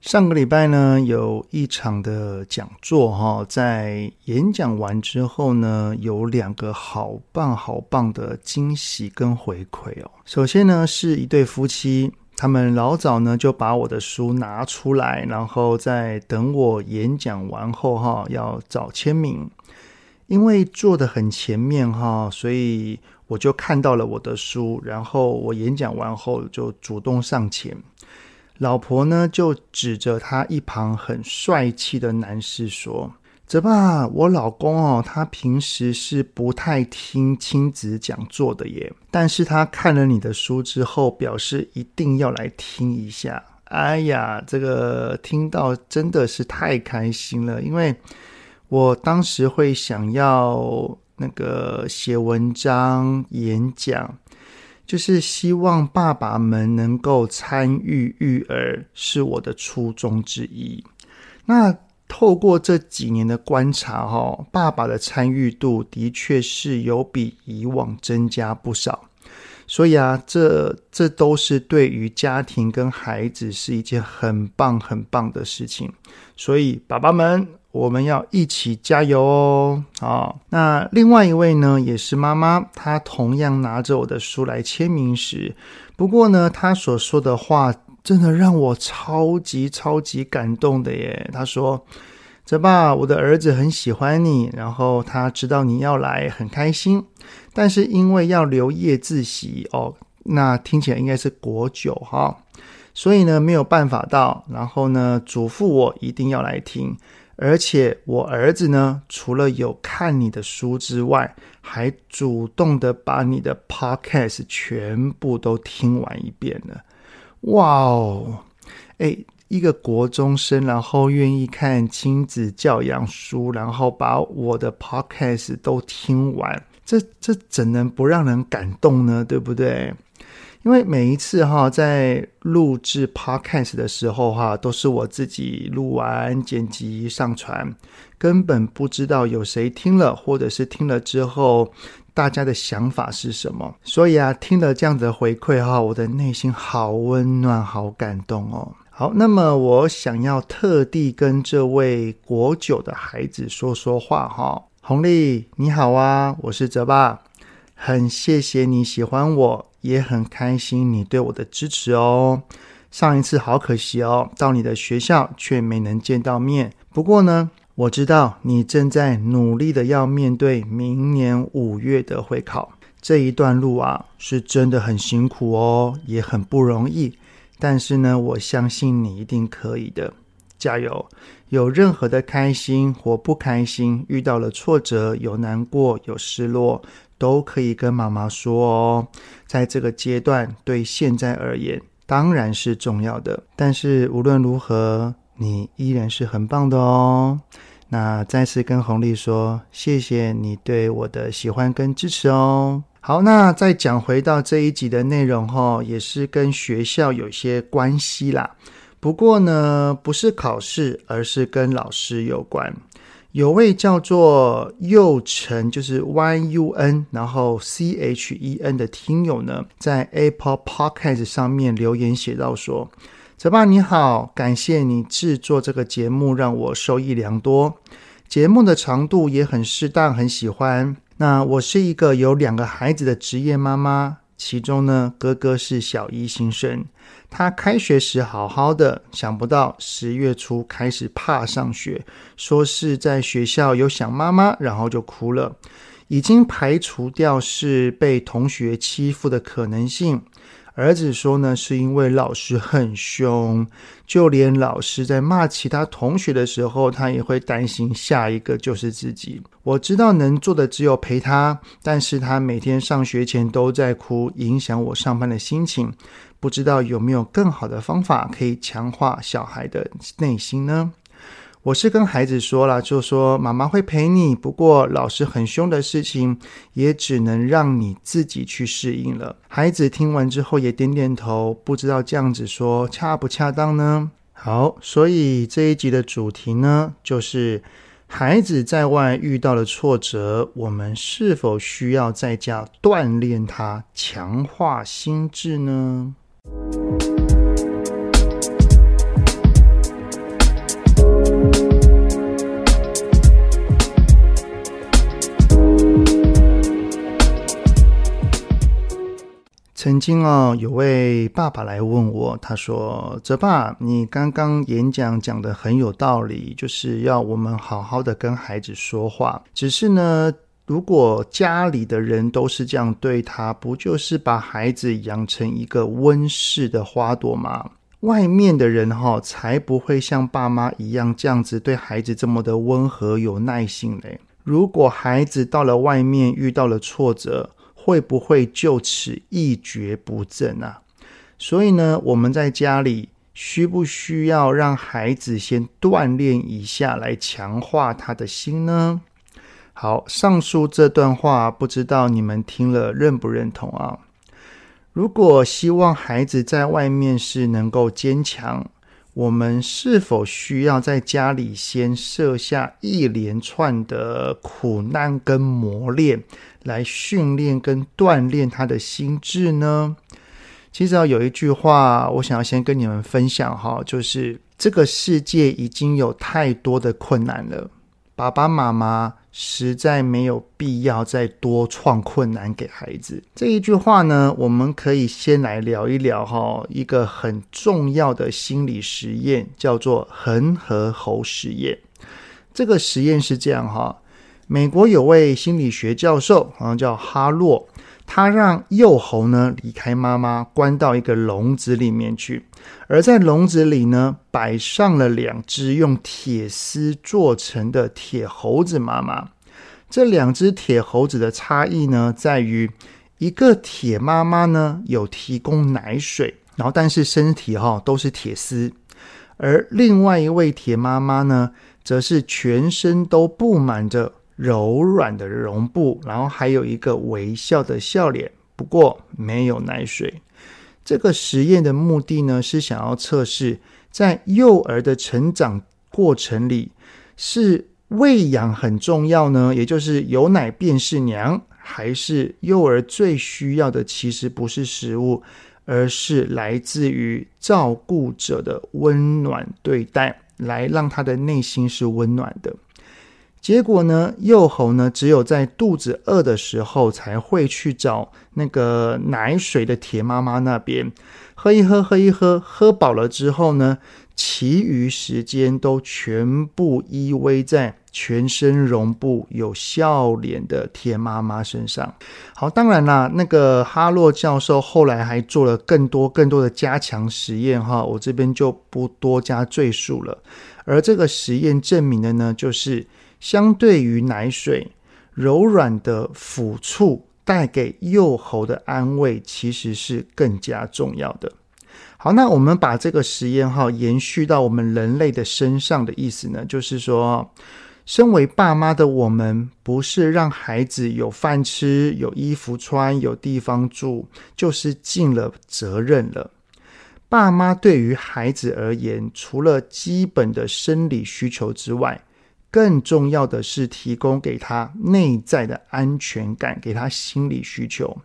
上个礼拜呢，有一场的讲座哈，在演讲完之后呢，有两个好棒好棒的惊喜跟回馈哦。首先呢，是一对夫妻，他们老早呢就把我的书拿出来，然后在等我演讲完后哈，要找签名。因为坐得很前面哈，所以我就看到了我的书，然后我演讲完后就主动上前。老婆呢，就指着他一旁很帅气的男士说：“泽爸，我老公哦，他平时是不太听亲子讲座的耶，但是他看了你的书之后，表示一定要来听一下。哎呀，这个听到真的是太开心了，因为我当时会想要那个写文章演讲。”就是希望爸爸们能够参与育儿，是我的初衷之一。那透过这几年的观察，哈，爸爸的参与度的确是有比以往增加不少。所以啊，这这都是对于家庭跟孩子是一件很棒很棒的事情。所以，爸爸们。我们要一起加油哦！啊，那另外一位呢，也是妈妈，她同样拿着我的书来签名时，不过呢，她所说的话真的让我超级超级感动的耶。她说：“泽爸，我的儿子很喜欢你，然后他知道你要来，很开心，但是因为要留夜自习哦，那听起来应该是国九哈，所以呢没有办法到，然后呢嘱咐我一定要来听。”而且我儿子呢，除了有看你的书之外，还主动的把你的 podcast 全部都听完一遍了。哇哦，哎，一个国中生，然后愿意看亲子教养书，然后把我的 podcast 都听完，这这怎能不让人感动呢？对不对？因为每一次哈，在录制 podcast 的时候哈，都是我自己录完、剪辑、上传，根本不知道有谁听了，或者是听了之后大家的想法是什么。所以啊，听了这样子的回馈哈，我的内心好温暖、好感动哦。好，那么我想要特地跟这位国九的孩子说说话哈。红利，你好啊，我是泽爸，很谢谢你喜欢我。也很开心你对我的支持哦。上一次好可惜哦，到你的学校却没能见到面。不过呢，我知道你正在努力的要面对明年五月的会考。这一段路啊，是真的很辛苦哦，也很不容易。但是呢，我相信你一定可以的，加油！有任何的开心或不开心，遇到了挫折，有难过，有失落。都可以跟妈妈说哦，在这个阶段，对现在而言当然是重要的。但是无论如何，你依然是很棒的哦。那再次跟红丽说，谢谢你对我的喜欢跟支持哦。好，那再讲回到这一集的内容哈，也是跟学校有些关系啦。不过呢，不是考试，而是跟老师有关。有位叫做佑成，就是 Y U N，然后 C H E N 的听友呢，在 Apple Podcast 上面留言写到说：“泽爸你好，感谢你制作这个节目，让我受益良多。节目的长度也很适当，很喜欢。那我是一个有两个孩子的职业妈妈。”其中呢，哥哥是小一新生，他开学时好好的，想不到十月初开始怕上学，说是在学校有想妈妈，然后就哭了，已经排除掉是被同学欺负的可能性。儿子说呢，是因为老师很凶，就连老师在骂其他同学的时候，他也会担心下一个就是自己。我知道能做的只有陪他，但是他每天上学前都在哭，影响我上班的心情。不知道有没有更好的方法可以强化小孩的内心呢？我是跟孩子说了，就说妈妈会陪你，不过老师很凶的事情，也只能让你自己去适应了。孩子听完之后也点点头，不知道这样子说恰不恰当呢？好，所以这一集的主题呢，就是孩子在外遇到了挫折，我们是否需要在家锻炼他，强化心智呢？曾经哦，有位爸爸来问我，他说：“泽爸，你刚刚演讲讲得很有道理，就是要我们好好的跟孩子说话。只是呢，如果家里的人都是这样对他，不就是把孩子养成一个温室的花朵吗？外面的人哈，才不会像爸妈一样这样子对孩子这么的温和有耐心嘞。如果孩子到了外面遇到了挫折，会不会就此一蹶不振啊？所以呢，我们在家里需不需要让孩子先锻炼一下，来强化他的心呢？好，上述这段话，不知道你们听了认不认同啊？如果希望孩子在外面是能够坚强，我们是否需要在家里先设下一连串的苦难跟磨练？来训练跟锻炼他的心智呢？其实有一句话，我想要先跟你们分享哈，就是这个世界已经有太多的困难了，爸爸妈妈实在没有必要再多创困难给孩子。这一句话呢，我们可以先来聊一聊哈，一个很重要的心理实验，叫做恒河猴实验。这个实验是这样哈。美国有位心理学教授，好像叫哈洛，他让幼猴呢离开妈妈，关到一个笼子里面去，而在笼子里呢摆上了两只用铁丝做成的铁猴子妈妈。这两只铁猴子的差异呢，在于一个铁妈妈呢有提供奶水，然后但是身体哈都是铁丝，而另外一位铁妈妈呢，则是全身都布满着。柔软的绒布，然后还有一个微笑的笑脸，不过没有奶水。这个实验的目的呢，是想要测试在幼儿的成长过程里，是喂养很重要呢，也就是有奶便是娘，还是幼儿最需要的其实不是食物，而是来自于照顾者的温暖对待，来让他的内心是温暖的。结果呢，幼猴呢，只有在肚子饿的时候才会去找那个奶水的铁妈妈那边喝一喝，喝一喝，喝饱了之后呢，其余时间都全部依偎在全身绒布、有笑脸的铁妈妈身上。好，当然啦，那个哈洛教授后来还做了更多更多的加强实验哈，我这边就不多加赘述了。而这个实验证明的呢，就是。相对于奶水，柔软的抚触带给幼猴的安慰，其实是更加重要的。好，那我们把这个实验哈延续到我们人类的身上的意思呢，就是说，身为爸妈的我们，不是让孩子有饭吃、有衣服穿、有地方住，就是尽了责任了。爸妈对于孩子而言，除了基本的生理需求之外，更重要的是提供给他内在的安全感，给他心理需求。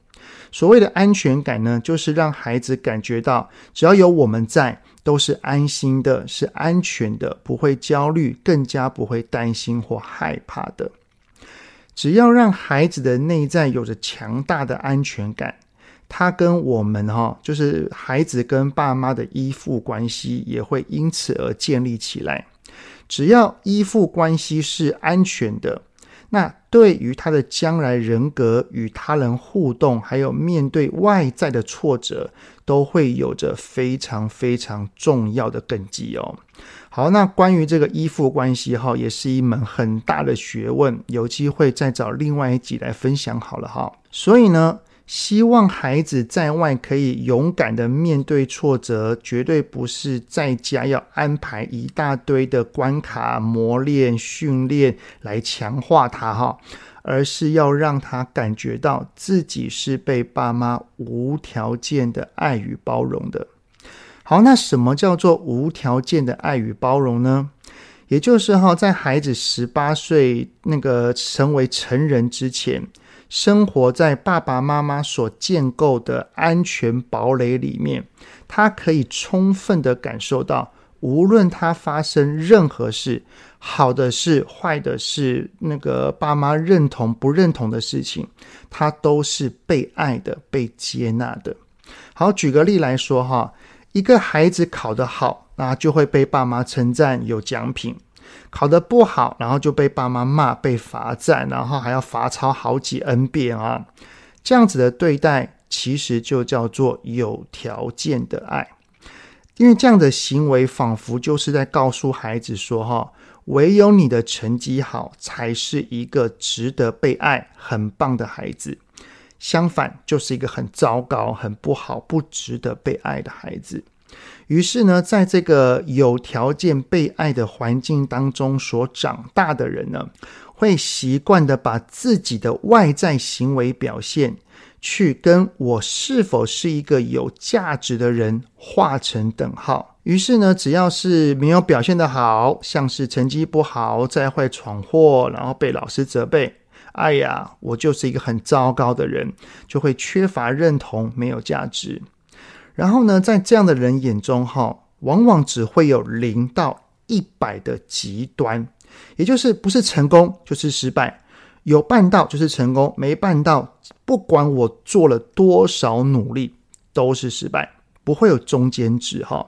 所谓的安全感呢，就是让孩子感觉到只要有我们在，都是安心的，是安全的，不会焦虑，更加不会担心或害怕的。只要让孩子的内在有着强大的安全感，他跟我们哈，就是孩子跟爸妈的依附关系也会因此而建立起来。只要依附关系是安全的，那对于他的将来人格与他人互动，还有面对外在的挫折，都会有着非常非常重要的根基哦。好，那关于这个依附关系哈，也是一门很大的学问，有机会再找另外一集来分享好了哈。所以呢，希望孩子在外可以勇敢的面对挫折，绝对不是在家要安排一大堆的关卡磨练训练来强化他哈，而是要让他感觉到自己是被爸妈无条件的爱与包容的。好，那什么叫做无条件的爱与包容呢？也就是哈，在孩子十八岁那个成为成人之前，生活在爸爸妈妈所建构的安全堡垒里面，他可以充分的感受到，无论他发生任何事，好的事、坏的事，那个爸妈认同不认同的事情，他都是被爱的、被接纳的。好，举个例来说哈，一个孩子考得好。那就会被爸妈称赞有奖品，考得不好，然后就被爸妈骂、被罚站，然后还要罚抄好几 N 遍啊！这样子的对待，其实就叫做有条件的爱，因为这样的行为仿佛就是在告诉孩子说：哈，唯有你的成绩好，才是一个值得被爱、很棒的孩子；相反，就是一个很糟糕、很不好、不值得被爱的孩子。于是呢，在这个有条件被爱的环境当中所长大的人呢，会习惯的把自己的外在行为表现，去跟我是否是一个有价值的人画成等号。于是呢，只要是没有表现得好，像是成绩不好，再会闯祸，然后被老师责备，哎呀，我就是一个很糟糕的人，就会缺乏认同，没有价值。然后呢，在这样的人眼中，哈，往往只会有零到一百的极端，也就是不是成功就是失败，有办到就是成功，没办到，不管我做了多少努力都是失败，不会有中间值，哈。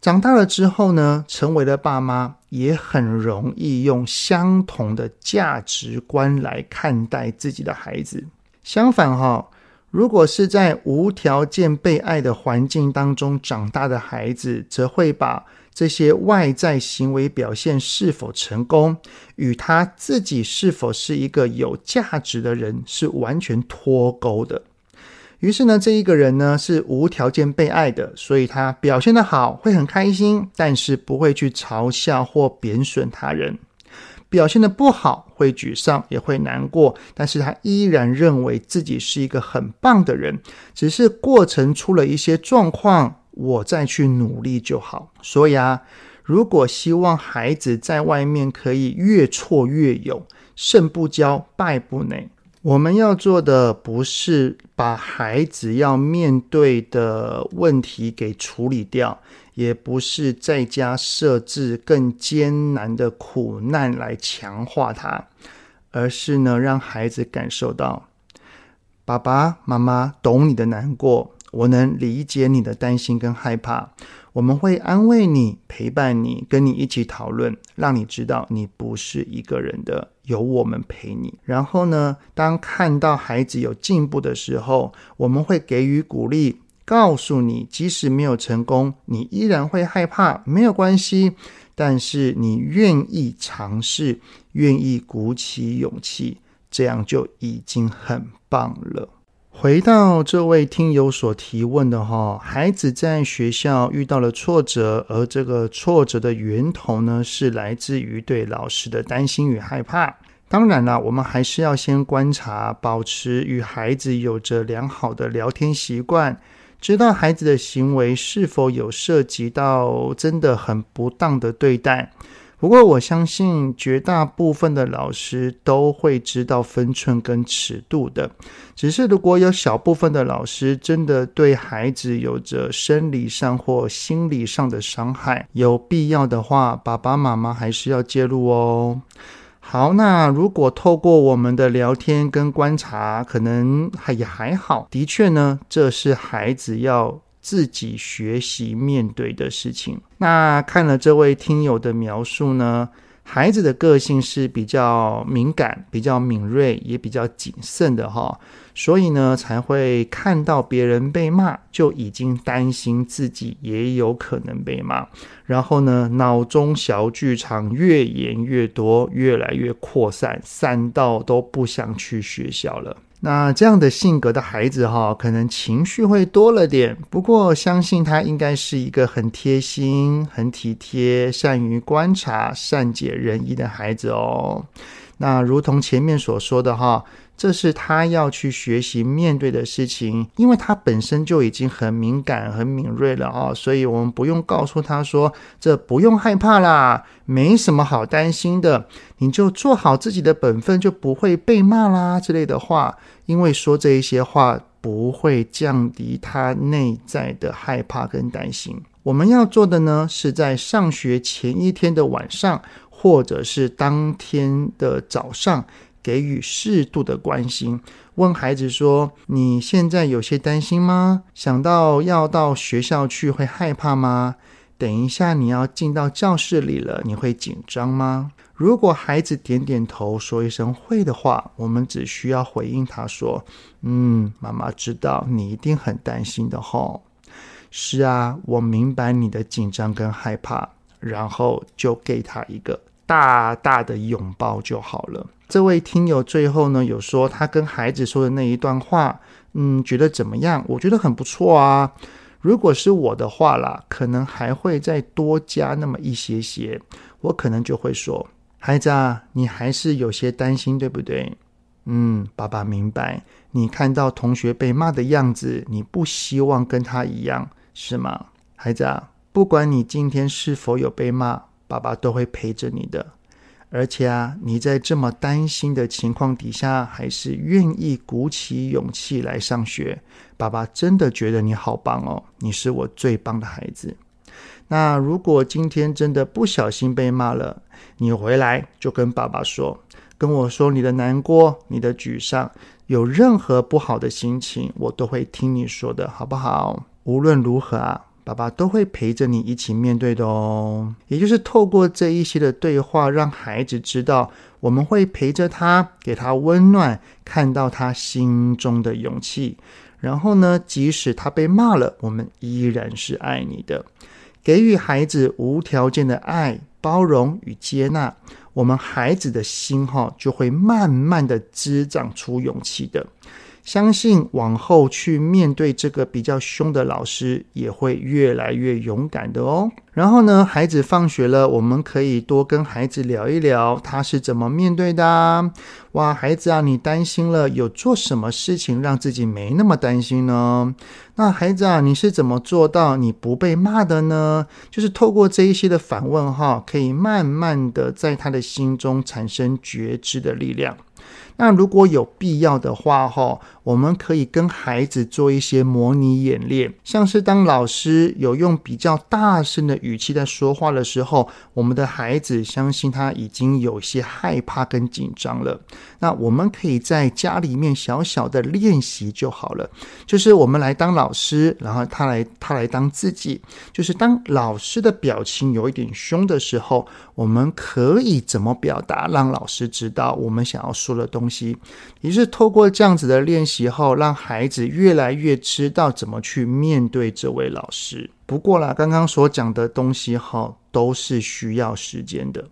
长大了之后呢，成为了爸妈，也很容易用相同的价值观来看待自己的孩子。相反，哈。如果是在无条件被爱的环境当中长大的孩子，则会把这些外在行为表现是否成功，与他自己是否是一个有价值的人是完全脱钩的。于是呢，这一个人呢是无条件被爱的，所以他表现得好会很开心，但是不会去嘲笑或贬损他人。表现的不好，会沮丧，也会难过，但是他依然认为自己是一个很棒的人，只是过程出了一些状况，我再去努力就好。所以啊，如果希望孩子在外面可以越挫越勇，胜不骄，败不馁。我们要做的不是把孩子要面对的问题给处理掉，也不是在家设置更艰难的苦难来强化他，而是呢，让孩子感受到爸爸妈妈懂你的难过，我能理解你的担心跟害怕。我们会安慰你，陪伴你，跟你一起讨论，让你知道你不是一个人的，有我们陪你。然后呢，当看到孩子有进步的时候，我们会给予鼓励，告诉你，即使没有成功，你依然会害怕，没有关系。但是你愿意尝试，愿意鼓起勇气，这样就已经很棒了。回到这位听友所提问的哈，孩子在学校遇到了挫折，而这个挫折的源头呢，是来自于对老师的担心与害怕。当然了，我们还是要先观察，保持与孩子有着良好的聊天习惯，知道孩子的行为是否有涉及到真的很不当的对待。不过，我相信绝大部分的老师都会知道分寸跟尺度的。只是如果有小部分的老师真的对孩子有着生理上或心理上的伤害，有必要的话，爸爸妈妈还是要介入哦。好，那如果透过我们的聊天跟观察，可能还也还好。的确呢，这是孩子要。自己学习面对的事情。那看了这位听友的描述呢，孩子的个性是比较敏感、比较敏锐，也比较谨慎的哈，所以呢，才会看到别人被骂，就已经担心自己也有可能被骂，然后呢，脑中小剧场越演越多，越来越扩散，散到都不想去学校了。那这样的性格的孩子哈，可能情绪会多了点，不过相信他应该是一个很贴心、很体贴、善于观察、善解人意的孩子哦。那如同前面所说的哈。这是他要去学习面对的事情，因为他本身就已经很敏感、很敏锐了啊，所以我们不用告诉他说：“这不用害怕啦，没什么好担心的，你就做好自己的本分，就不会被骂啦”之类的话。因为说这一些话不会降低他内在的害怕跟担心。我们要做的呢，是在上学前一天的晚上，或者是当天的早上。给予适度的关心，问孩子说：“你现在有些担心吗？想到要到学校去会害怕吗？等一下你要进到教室里了，你会紧张吗？”如果孩子点点头，说一声“会”的话，我们只需要回应他说：“嗯，妈妈知道你一定很担心的吼。”“是啊，我明白你的紧张跟害怕。”然后就给他一个大大的拥抱就好了。这位听友最后呢，有说他跟孩子说的那一段话，嗯，觉得怎么样？我觉得很不错啊。如果是我的话啦，可能还会再多加那么一些些。我可能就会说：“孩子啊，你还是有些担心，对不对？”嗯，爸爸明白。你看到同学被骂的样子，你不希望跟他一样，是吗？孩子啊，不管你今天是否有被骂，爸爸都会陪着你的。而且啊，你在这么担心的情况底下，还是愿意鼓起勇气来上学，爸爸真的觉得你好棒哦！你是我最棒的孩子。那如果今天真的不小心被骂了，你回来就跟爸爸说，跟我说你的难过、你的沮丧，有任何不好的心情，我都会听你说的，好不好？无论如何啊。爸爸都会陪着你一起面对的哦，也就是透过这一些的对话，让孩子知道我们会陪着他，给他温暖，看到他心中的勇气。然后呢，即使他被骂了，我们依然是爱你的，给予孩子无条件的爱、包容与接纳，我们孩子的心哈就会慢慢的滋长出勇气的。相信往后去面对这个比较凶的老师，也会越来越勇敢的哦。然后呢，孩子放学了，我们可以多跟孩子聊一聊，他是怎么面对的啊。哇，孩子啊，你担心了，有做什么事情让自己没那么担心呢？那孩子啊，你是怎么做到你不被骂的呢？就是透过这一些的反问哈，可以慢慢的在他的心中产生觉知的力量。那如果有必要的话，哈，我们可以跟孩子做一些模拟演练，像是当老师有用比较大声的语气在说话的时候，我们的孩子相信他已经有些害怕跟紧张了。那我们可以在家里面小小的练习就好了，就是我们来当老师，然后他来他来当自己，就是当老师的表情有一点凶的时候，我们可以怎么表达，让老师知道我们想要说的东西。也是透过这样子的练习习后，让孩子越来越知道怎么去面对这位老师。不过啦，刚刚所讲的东西哈，都是需要时间的。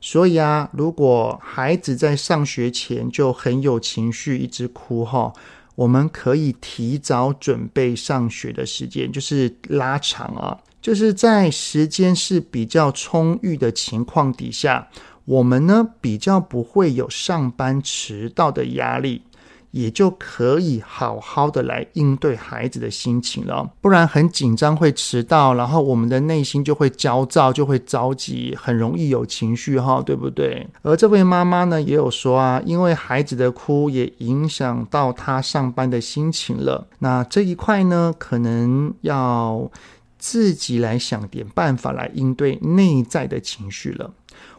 所以啊，如果孩子在上学前就很有情绪，一直哭哈，我们可以提早准备上学的时间，就是拉长啊，就是在时间是比较充裕的情况底下。我们呢，比较不会有上班迟到的压力，也就可以好好的来应对孩子的心情了。不然很紧张会迟到，然后我们的内心就会焦躁，就会着急，很容易有情绪哈，对不对？而这位妈妈呢，也有说啊，因为孩子的哭也影响到她上班的心情了。那这一块呢，可能要自己来想点办法来应对内在的情绪了。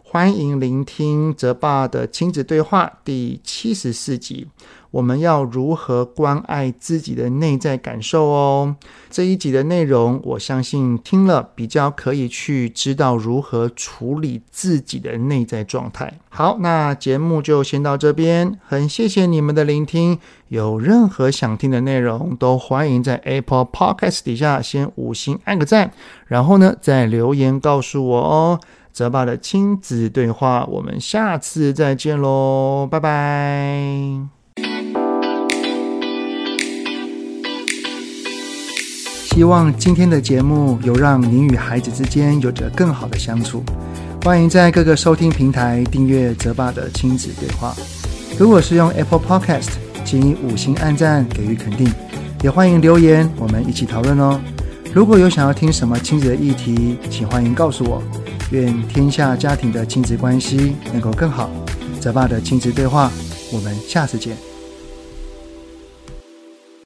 欢迎聆听泽爸的亲子对话第七十四集。我们要如何关爱自己的内在感受哦？这一集的内容，我相信听了比较可以去知道如何处理自己的内在状态。好，那节目就先到这边，很谢谢你们的聆听。有任何想听的内容，都欢迎在 Apple Podcast 底下先五星按个赞，然后呢再留言告诉我哦。泽爸的亲子对话，我们下次再见喽，拜拜。希望今天的节目有让您与孩子之间有着更好的相处。欢迎在各个收听平台订阅泽爸的亲子对话。如果是用 Apple Podcast，请以五星按赞给予肯定，也欢迎留言，我们一起讨论哦。如果有想要听什么亲子的议题，请欢迎告诉我。愿天下家庭的亲子关系能够更好。泽爸的亲子对话，我们下次见。